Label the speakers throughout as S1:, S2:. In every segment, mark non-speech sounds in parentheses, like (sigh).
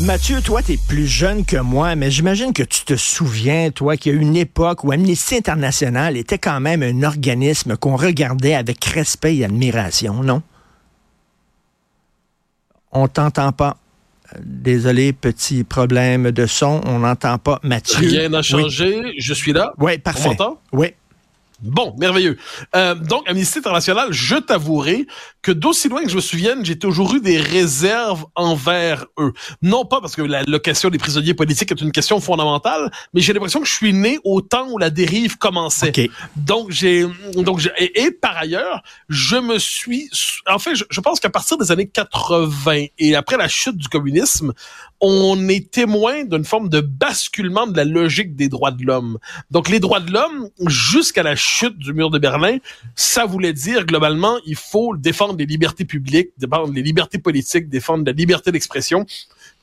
S1: Mathieu, toi, t'es plus jeune que moi, mais j'imagine que tu te souviens, toi, qu'il y a eu une époque où Amnesty International était quand même un organisme qu'on regardait avec respect et admiration, non? On t'entend pas. Désolé, petit problème de son, on n'entend pas Mathieu.
S2: Rien n'a
S1: Oui.
S2: changé, je suis là.
S1: Oui, parfait.
S2: On m'entend?
S1: Oui.
S2: Bon, merveilleux. Euh, donc, Amnesty International, je t'avouerai que d'aussi loin que je me souvienne, j'ai toujours eu des réserves envers eux. Non pas parce que la location des prisonniers politiques est une question fondamentale, mais j'ai l'impression que je suis né au temps où la dérive commençait.
S1: OK.
S2: Donc j'ai donc j'ai- et, et par ailleurs, je me suis en fait je, je pense qu'à partir des années 80 et après la chute du communisme, on est témoin d'une forme de basculement de la logique des droits de l'homme. Donc les droits de l'homme jusqu'à la chute du mur de Berlin, ça voulait dire globalement il faut défendre les libertés publiques, défendre les libertés politiques, défendre la liberté d'expression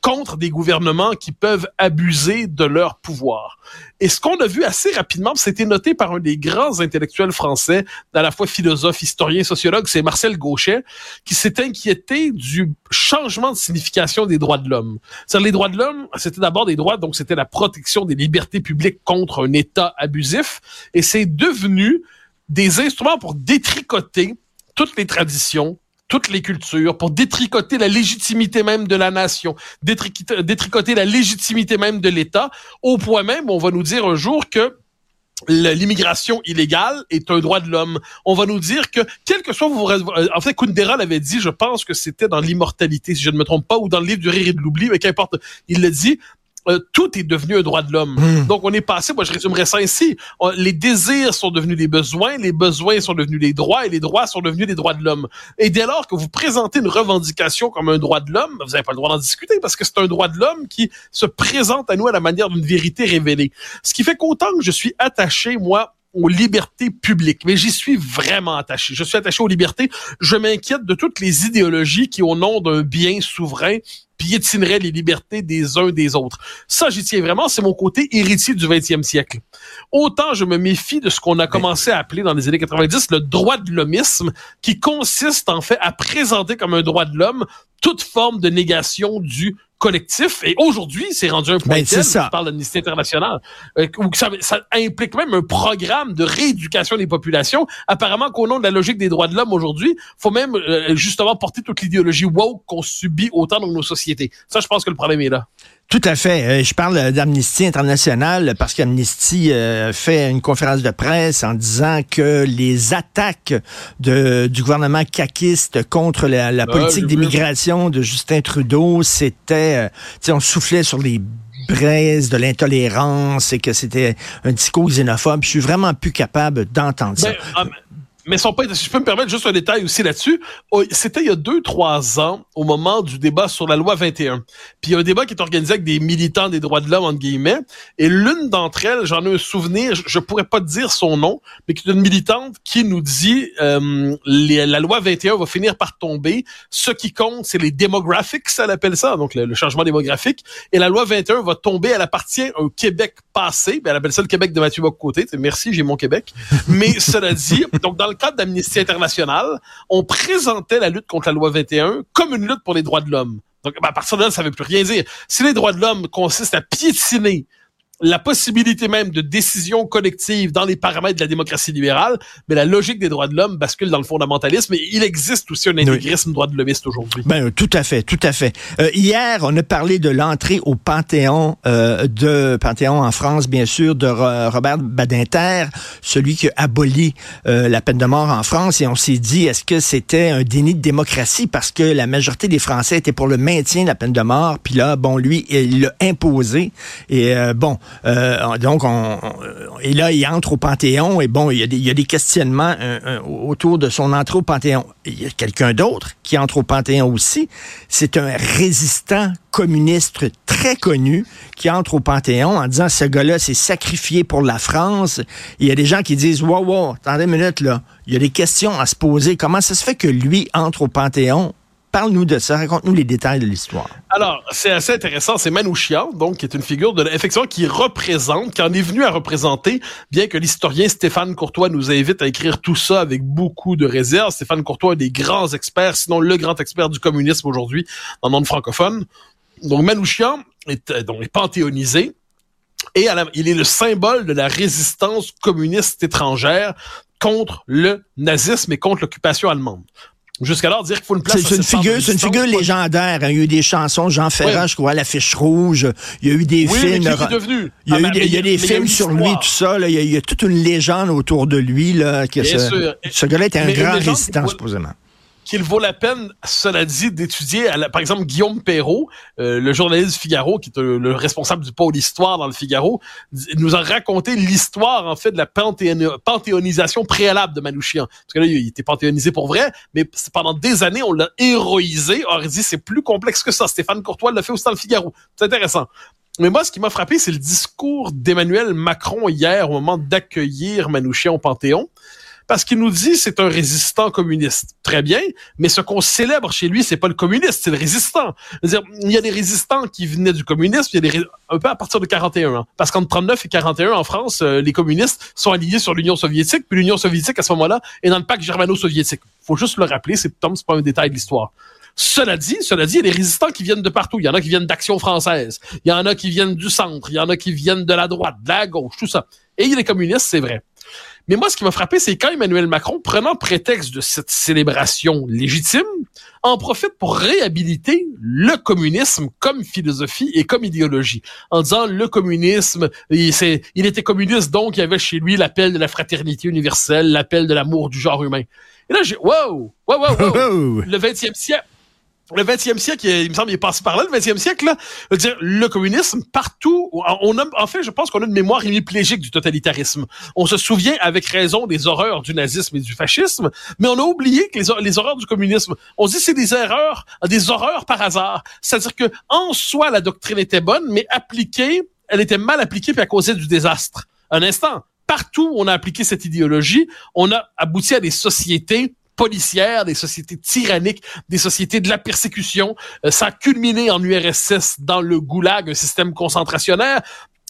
S2: contre des gouvernements qui peuvent abuser de leur pouvoir. Et ce qu'on a vu assez rapidement, c'était noté par un des grands intellectuels français, à la fois philosophe, historien, sociologue, c'est Marcel Gauchet, qui s'est inquiété du changement de signification des droits de l'homme. C'est-à-dire les droits de l'homme, c'était d'abord des droits, donc c'était la protection des libertés publiques contre un État abusif, et c'est devenu des instruments pour détricoter toutes les traditions, toutes les cultures, pour détricoter la légitimité même de la nation, détricoter, la légitimité même de l'État, au point même où on va nous dire un jour que l'immigration illégale est un droit de l'homme. On va nous dire que, quel que soit vos... euh, En fait, Kundera l'avait dit, je pense que c'était dans l'immortalité, si je ne me trompe pas, ou dans le livre du rire et de l'oubli, mais qu'importe, il le dit, euh, tout est devenu un droit de l'homme.
S1: Mm.
S2: Donc, on est passé, moi je résumerais ça ici, On- les désirs sont devenus des besoins, les besoins sont devenus des droits, et les droits sont devenus des droits de l'homme. Et dès lors que vous présentez une revendication comme un droit de l'homme, vous n'avez pas le droit d'en discuter, parce que c'est un droit de l'homme qui se présente à nous à la manière d'une vérité révélée. Ce qui fait qu'autant que je suis attaché, moi, aux libertés publiques, mais j'y suis vraiment attaché. Je suis attaché aux libertés. Je m'inquiète de toutes les idéologies qui, au nom d'un bien souverain, piétineraient les libertés des uns des autres. Ça, j'y tiens vraiment. C'est mon côté héritier du 20e siècle. Autant je me méfie de ce qu'on a commencé à appeler dans les années 90 le droit de l'hommisme, qui consiste en fait à présenter comme un droit de l'homme toute forme de négation du collectif. Et aujourd'hui, c'est rendu un point
S1: Ben,
S2: tel,
S1: ça.
S2: parle d'Amnesty International, euh, où ça, ça implique même un programme de rééducation des populations. Apparemment qu'au nom de la logique des droits de l'homme aujourd'hui, faut même euh, justement porter toute l'idéologie woke qu'on subit autant dans nos sociétés. Ça, je pense que le problème est là.
S1: Tout à fait. Euh, Je parle d'Amnesty International parce qu'Amnesty euh, fait une conférence de presse en disant que les attaques de, du gouvernement caquiste contre la, la
S2: Ah,
S1: politique d'immigration de Justin Trudeau, c'était, euh, on soufflait sur les braises de l'intolérance et que c'était un discours xénophobe. Je suis vraiment plus capable d'entendre ça.
S2: Ben, ah, mais- sont pas, si je peux me permettre juste un détail aussi là-dessus, c'était il y a deux, trois ans, au moment du débat sur la loi 21. Puis il y a un débat qui est organisé avec des militants des droits de l'homme, entre guillemets, et l'une d'entre elles, j'en ai un souvenir, je, pourrais pas dire son nom, mais qui est une militante qui nous dit, euh, la loi 21 va finir par tomber, ce qui compte, c'est les demographics, elle appelle ça, donc le, changement démographique, et la loi 21 va tomber, elle appartient un Québec passé, ben, elle appelle ça le Québec de Mathieu Bock-Côté, merci, j'ai mon Québec, mais (laughs) cela dit, donc dans le cadre d'Amnesty International, on présentait la lutte contre la loi 21 comme une lutte pour les droits de l'homme. Donc, ben, à partir de là, ça ne veut plus rien dire. Si les droits de l'homme consistent à piétiner la possibilité même de décision collective dans les paramètres de la démocratie libérale, mais la logique des droits de l'homme bascule dans le fondamentalisme et il existe aussi un intégrisme droit de l'hommiste aujourd'hui.
S1: Ben, euh, tout à fait, tout à fait. Euh, hier, on a parlé de l'entrée au Panthéon euh, de Panthéon en France, bien sûr, de Ro- Robert Badinter, celui qui a aboli euh, la peine de mort en France, et on s'est dit, est-ce que c'était un déni de démocratie parce que la majorité des Français étaient pour le maintien de la peine de mort, puis là, bon, lui, il l'a imposé, et euh, bon, Euh, donc, on, et là, il entre au Panthéon et bon, il y a des, il y a des questionnements autour de son entrée au Panthéon. Il y a quelqu'un d'autre qui entre au Panthéon aussi. C'est un résistant communiste très connu qui entre au Panthéon en disant ce gars-là s'est sacrifié pour la France. Il y a des gens qui disent wow, wow, attendez une minute là. Il y a des questions à se poser. Comment ça se fait que lui entre au Panthéon Parle-nous de ça, raconte-nous les détails de l'histoire.
S2: Alors, c'est assez intéressant, c'est Manouchian, donc, qui est une figure de, effectivement, qui représente, qui en est venu à représenter, bien que l'historien Stéphane Courtois nous invite à écrire tout ça avec beaucoup de réserve. Stéphane Courtois est des grands experts, sinon le grand expert du communisme aujourd'hui dans le monde francophone. Donc, Manouchian est, euh, donc, est panthéonisé. Et il est le symbole de la résistance communiste étrangère contre le nazisme et contre l'occupation allemande. Jusqu'alors, dire qu'il faut une place.
S1: C'est une figure, c'est une figure légendaire. Hein. Il y a eu des chansons, Jean Ferrat, je crois, l'affiche rouge. Il y a eu des films. Il y a eu, des, il y a des films sur lui, tout ça. Là. Il, y a, toute une légende autour de lui. Là, que ce, ce gars-là était un grand résistant, supposément
S2: qu'il vaut la peine, cela dit, d'étudier, par exemple, Guillaume Perrault, euh, le journaliste du Figaro, qui est euh, le responsable du pôle histoire dans le Figaro, nous a raconté l'histoire, en fait, de la panthéonisation préalable de Manouchian. Parce que là, il était panthéonisé pour vrai, mais pendant des années, on l'a héroïsé. On dit, c'est plus complexe que ça. Stéphane Courtois l'a fait aussi dans le Figaro. C'est intéressant. Mais moi, ce qui m'a frappé, c'est le discours d'Emmanuel Macron hier au moment d'accueillir Manouchian au Panthéon parce qu'il nous dit c'est un résistant communiste. Très bien, mais ce qu'on célèbre chez lui, c'est pas le communiste, c'est le résistant. dire il y a des résistants qui venaient du communisme, il y a des un peu à partir de 41 ans. Parce qu'entre 39 et 41 en France, euh, les communistes sont alignés sur l'Union soviétique, puis l'Union soviétique à ce moment-là est dans le pacte germano-soviétique. Faut juste le rappeler, c'est c'est pas un détail de l'histoire. Cela dit, cela dit, il y a des résistants qui viennent de partout. Il y en a qui viennent d'Action française. Il y en a qui viennent du centre. Il y en a qui viennent de la droite, de la gauche, tout ça. Et il y a des communistes, c'est vrai. Mais moi, ce qui m'a frappé, c'est quand Emmanuel Macron, prenant prétexte de cette célébration légitime, en profite pour réhabiliter le communisme comme philosophie et comme idéologie, en disant le communisme, il, il était communiste, donc il y avait chez lui l'appel de la fraternité universelle, l'appel de l'amour du genre humain. Et là, j'ai, wow, wow, wow, wow, (laughs) le 20e siècle, le 20e siècle, il me semble, il est passé par là, le 20e siècle, là, dire, le communisme, partout, on a, en fait, je pense qu'on a une mémoire hémiplégique du totalitarisme. On se souvient avec raison des horreurs du nazisme et du fascisme, mais on a oublié que les, horreurs du communisme, on se dit c'est des erreurs, des horreurs par hasard. C'est-à-dire que, en soi, la doctrine était bonne, mais appliquée, elle était mal appliquée puis à causer du désastre. Un instant. Partout où on a appliqué cette idéologie, on a abouti à des sociétés policières, des sociétés tyranniques, des sociétés de la persécution. Euh, ça a culminé en URSS dans le goulag, un système concentrationnaire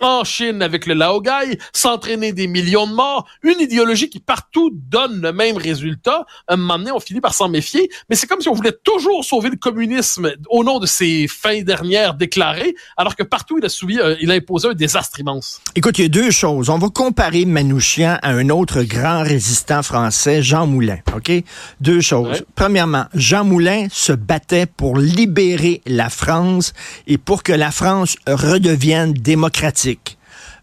S2: en Chine avec le Laogai, s'entraîner des millions de morts, une idéologie qui partout donne le même résultat. Un moment donné, on finit par s'en méfier, mais c'est comme si on voulait toujours sauver le communisme au nom de ses fins dernières déclarées, alors que partout il a subi, euh, il a imposé un désastre immense.
S1: Écoute, il y a deux choses. On va comparer Manouchian à un autre grand résistant français, Jean Moulin. OK? Deux choses. Premièrement, Jean Moulin se battait pour libérer la France et pour que la France redevienne démocratique.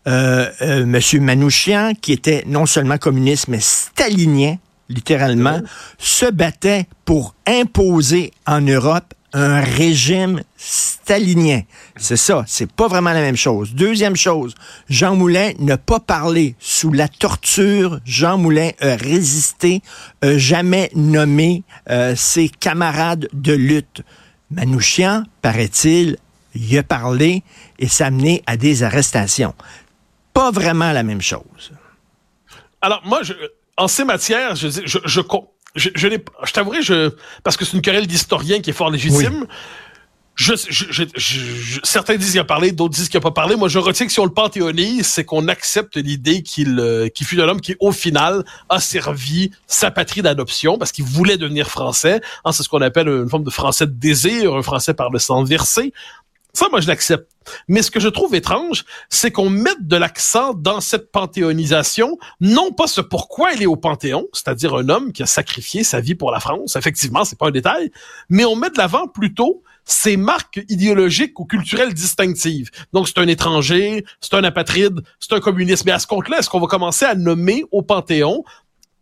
S1: Euh, euh, Monsieur Manouchian, qui était non seulement communiste, mais stalinien, littéralement, se battait pour imposer en Europe un régime stalinien. C'est ça, c'est pas vraiment la même chose. Deuxième chose, Jean Moulin n'a pas parlé sous la torture. Jean Moulin a résisté, a jamais nommé euh, ses camarades de lutte. Manouchian, paraît-il, y a parlé et ça à des arrestations. Pas vraiment la même chose.
S2: Alors, moi, je, en ces matières, je, je, je, je, je, je t'avouerai, je, parce que c'est une querelle d'historien qui est fort légitime. Je, je, je, certains disent qu'il a parlé, d'autres disent qu'il n'a pas parlé. Moi, je retiens que si on le panthéonise, c'est qu'on accepte l'idée qu'il euh, fut un homme qui, au final, a servi sa patrie d'adoption parce qu'il voulait devenir français. Hein, c'est ce qu'on appelle une forme de français de désir, un français par le sang versé. Ça, moi, je l'accepte. Mais ce que je trouve étrange, c'est qu'on mette de l'accent dans cette panthéonisation, non pas ce pourquoi il est au Panthéon, c'est-à-dire un homme qui a sacrifié sa vie pour la France, effectivement, c'est pas un détail, mais on met de l'avant plutôt ses marques idéologiques ou culturelles distinctives. Donc, c'est un étranger, c'est un apatride, c'est un communiste. Mais à ce compte-là, est-ce qu'on va commencer à nommer au Panthéon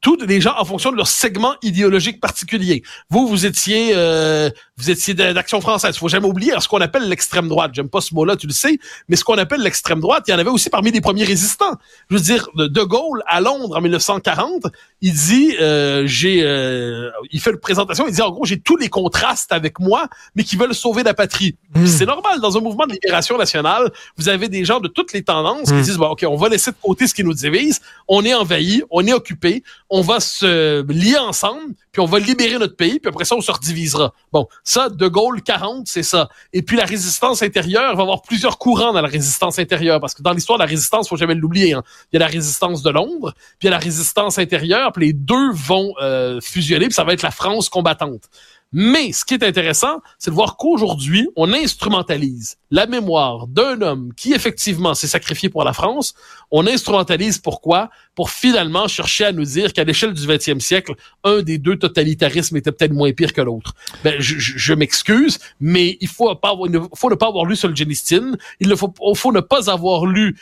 S2: tous les gens en fonction de leur segment idéologique particulier. Vous, vous étiez, euh, vous étiez d'Action française. Faut jamais oublier ce qu'on appelle l'extrême droite. J'aime pas ce mot-là, tu le sais, mais ce qu'on appelle l'extrême droite, il y en avait aussi parmi les premiers résistants. Je veux dire, De Gaulle à Londres en 1940, il dit, euh, j'ai, euh, il fait une présentation, il dit en gros, j'ai tous les contrastes avec moi, mais qui veulent sauver la patrie.
S1: Hmm.
S2: C'est normal dans un mouvement de libération nationale, vous avez des gens de toutes les tendances qui
S1: Hmm.
S2: disent, bon, ok, on va laisser de côté ce qui nous divise, on est envahi, on est occupé, on va se lier ensemble, puis on va libérer notre pays, puis après ça, on se redivisera. Bon, ça, De Gaulle 40, c'est ça. Et puis la résistance intérieure, va avoir plusieurs courants dans la résistance intérieure, parce que dans l'histoire la résistance, faut jamais l'oublier. Hein. Il y a la résistance de Londres, puis il y a la résistance intérieure, puis les deux vont euh, fusionner, puis ça va être la France combattante. Mais ce qui est intéressant, c'est de voir qu'aujourd'hui, on instrumentalise la mémoire d'un homme qui effectivement s'est sacrifié pour la France. On instrumentalise pourquoi? Pour finalement chercher à nous dire qu'à l'échelle du 20e siècle, un des deux totalitarismes était peut-être moins pire que l'autre. Ben, je, je- je m'excuse, mais il faut pas avoir, il faut ne pas avoir lu Solzhenitsyn. Il faut, faut ne pas avoir lu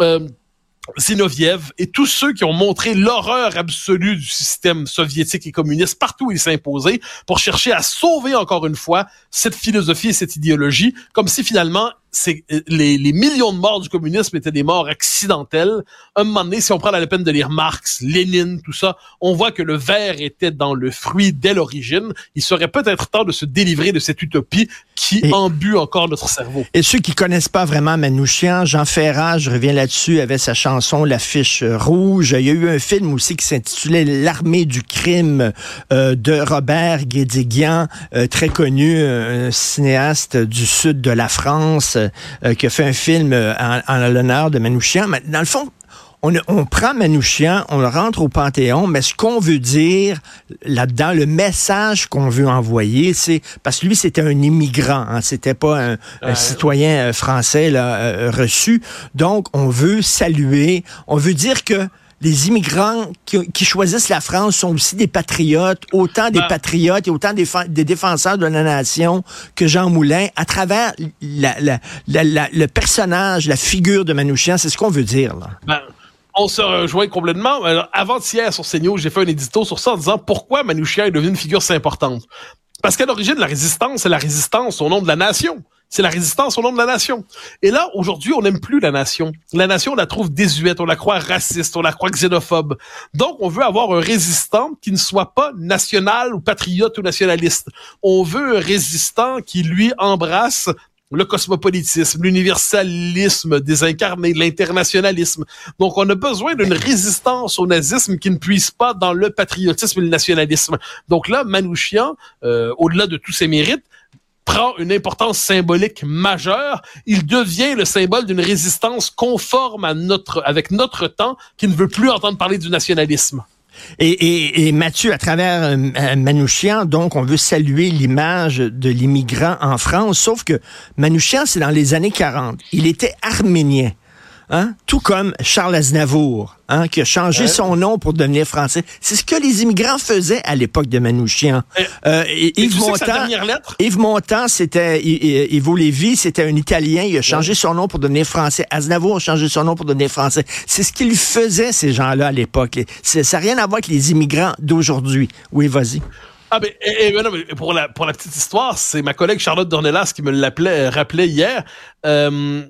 S2: euh, Zinoviev et tous ceux qui ont montré l'horreur absolue du système soviétique et communiste partout où il imposé pour chercher à sauver encore une fois cette philosophie et cette idéologie, comme si finalement c'est euh, les, les millions de morts du communisme étaient des morts accidentelles. Un moment donné, si on prend la peine de lire Marx, Lénine, tout ça, on voit que le verre était dans le fruit dès l'origine. Il serait peut-être temps de se délivrer de cette utopie qui
S1: Et-
S2: embue encore notre cerveau.
S1: Et ceux qui connaissent pas vraiment Manouchian, Jean Ferrat, je reviens là-dessus, avait sa chanson La fiche rouge. Il y a eu un film aussi qui s'intitulait L'armée du crime euh, de Robert Guédiguian, euh, très connu, un cinéaste du sud de la France, euh, qui a fait un film euh, en, en l'honneur de Manouchian. Mais dans le fond, on, on prend Manouchian, on le rentre au Panthéon, mais ce qu'on veut dire là-dedans, le message qu'on veut envoyer, c'est parce que lui c'était un immigrant, hein, c'était pas un, citoyen euh, français là, euh, reçu. Donc on veut saluer, on veut dire que les immigrants qui, qui choisissent la France sont aussi des patriotes, autant des
S2: Ben-
S1: patriotes et autant des, défenseurs de la nation que Jean Moulin, à travers la- la- la- la- le personnage, la figure de Manouchian, c'est ce qu'on veut dire. Là.
S2: Ben, on se rejoint complètement. Alors, Avant-hier, sur CNews, j'ai fait un édito sur ça en disant pourquoi Manouchian est devenu une figure si importante. Parce qu'à l'origine, la résistance, c'est la résistance au nom de la nation. C'est la résistance au nom de la nation. Et là, aujourd'hui, on n'aime plus la nation. La nation, on la trouve désuète, on la croit raciste, on la croit xénophobe. Donc, on veut avoir un résistant qui ne soit pas national ou patriote ou nationaliste. On veut un résistant qui, lui, embrasse le cosmopolitisme, l'universalisme désincarné, l'internationalisme. Donc, on a besoin d'une résistance au nazisme qui ne puisse pas dans le patriotisme et le nationalisme. Donc là, Manouchian, euh, au-delà de tous ses mérites, prend une importance symbolique majeure. Il devient le symbole d'une résistance conforme à notre, avec notre temps, qui ne veut plus entendre parler du nationalisme.
S1: Et, et, et Mathieu, à travers euh, Manouchian, donc, on veut saluer l'image de l'immigrant en France, sauf que Manouchian, c'est dans les années 40. Il était arménien. Hein? Tout comme Charles Aznavour, hein, qui a changé
S2: Ouais.
S1: son nom pour devenir français. C'est ce que les immigrants faisaient à l'époque de Manouchian.
S2: Et-
S1: Euh, et Yves Montand, Yves Montand, c'était Ivo Lévy, c'était un Italien. Il a changé son nom pour devenir français. Aznavour a changé son nom pour devenir français. C'est ce qu'ils faisaient, ces gens-là, à l'époque. Ça n'a rien à voir avec les immigrants d'aujourd'hui. Oui, vas-y.
S2: Ah ben, et, et, non, mais pour la pour la petite histoire, c'est ma collègue Charlotte Dornelas qui me l'appelait, rappelait hier. Euh,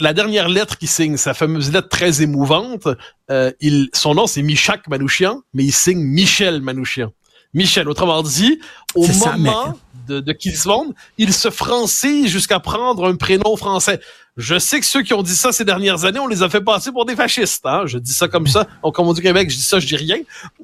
S2: la dernière lettre qu'il signe, sa fameuse lettre très émouvante, euh, il, son nom c'est Michak Manouchian, mais il signe Michel Manouchian. Michel, autrement dit, au
S1: ça,
S2: moment de, de qu'il se fonde, il se francise jusqu'à prendre un prénom français. Je sais que ceux qui ont dit ça ces dernières années, on les a fait passer pour des fascistes. Hein? Je dis ça comme ça. Comme on dit au Québec, je dis ça, je dis rien.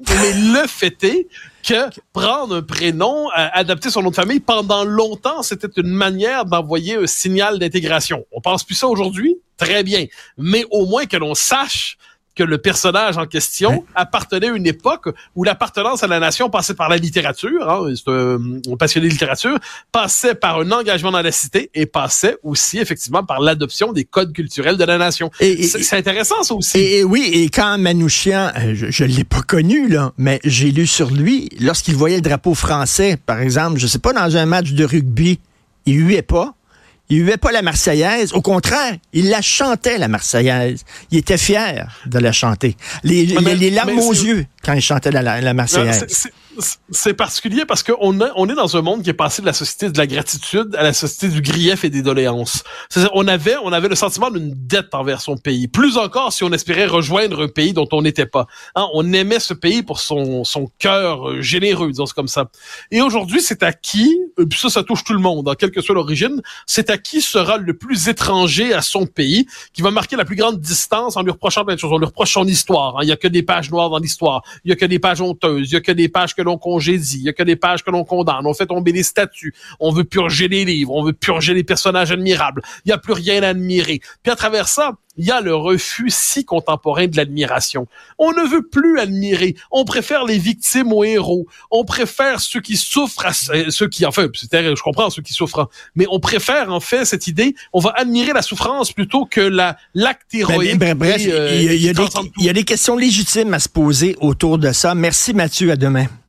S2: Mais le fait est que prendre un prénom, euh, adapter son nom de famille, pendant longtemps, c'était une manière d'envoyer un signal d'intégration. On pense plus ça aujourd'hui? Très bien. Mais au moins que l'on sache que le personnage en question appartenait à une époque où l'appartenance à la nation passait par la littérature, hein, c'est un, un passionné de littérature, passait par un engagement dans la cité et passait aussi effectivement par l'adoption des codes culturels de la nation.
S1: Et- et-
S2: C'est intéressant ça aussi.
S1: Et, et oui, et quand Manouchian, euh, je ne l'ai pas connu, là, mais j'ai lu sur lui, lorsqu'il voyait le drapeau français, par exemple, je sais pas, dans un match de rugby, il huait pas. Il huait pas la Marseillaise. Au contraire, il la chantait, la Marseillaise. Il était fier de la chanter. Les,
S2: Mais-
S1: les- larmes aux yeux quand il chantait la, la, la
S2: Non,
S1: Marseillaise.
S2: C'est- particulier parce qu'on on est dans un monde qui est passé de la société de la gratitude à la société du grief et des doléances. On avait, on avait le sentiment d'une dette envers son pays. Plus encore si on espérait rejoindre un pays dont on n'était pas. Hein, on aimait ce pays pour son, son cœur euh, généreux, disons comme ça. Et aujourd'hui, c'est à qui, euh, ça, ça touche tout le monde, hein, quelle que soit l'origine, c'est à qui sera le plus étranger à son pays, qui va marquer la plus grande distance en lui reprochant plein de choses. On lui reproche son histoire. Hein. Il y a que des pages noires dans l'histoire. Il y a que des pages honteuses. Il y a que des pages que l'on congédie. Il y a que des pages que l'on condamne. On fait tomber les statues. On veut purger les livres. On veut purger les personnages admirables. Il n'y a plus rien à admirer. Puis à travers ça, il y a le refus si contemporain de l'admiration. On ne veut plus admirer. On préfère les victimes aux héros. On préfère ceux qui souffrent à ceux qui, enfin, je comprends ceux qui souffrent, mais on préfère en fait cette idée. On va admirer la souffrance plutôt que la l'acte héroïque.
S1: Ben, bref, y, il y a des questions légitimes à se poser autour de ça. Merci Mathieu. À demain.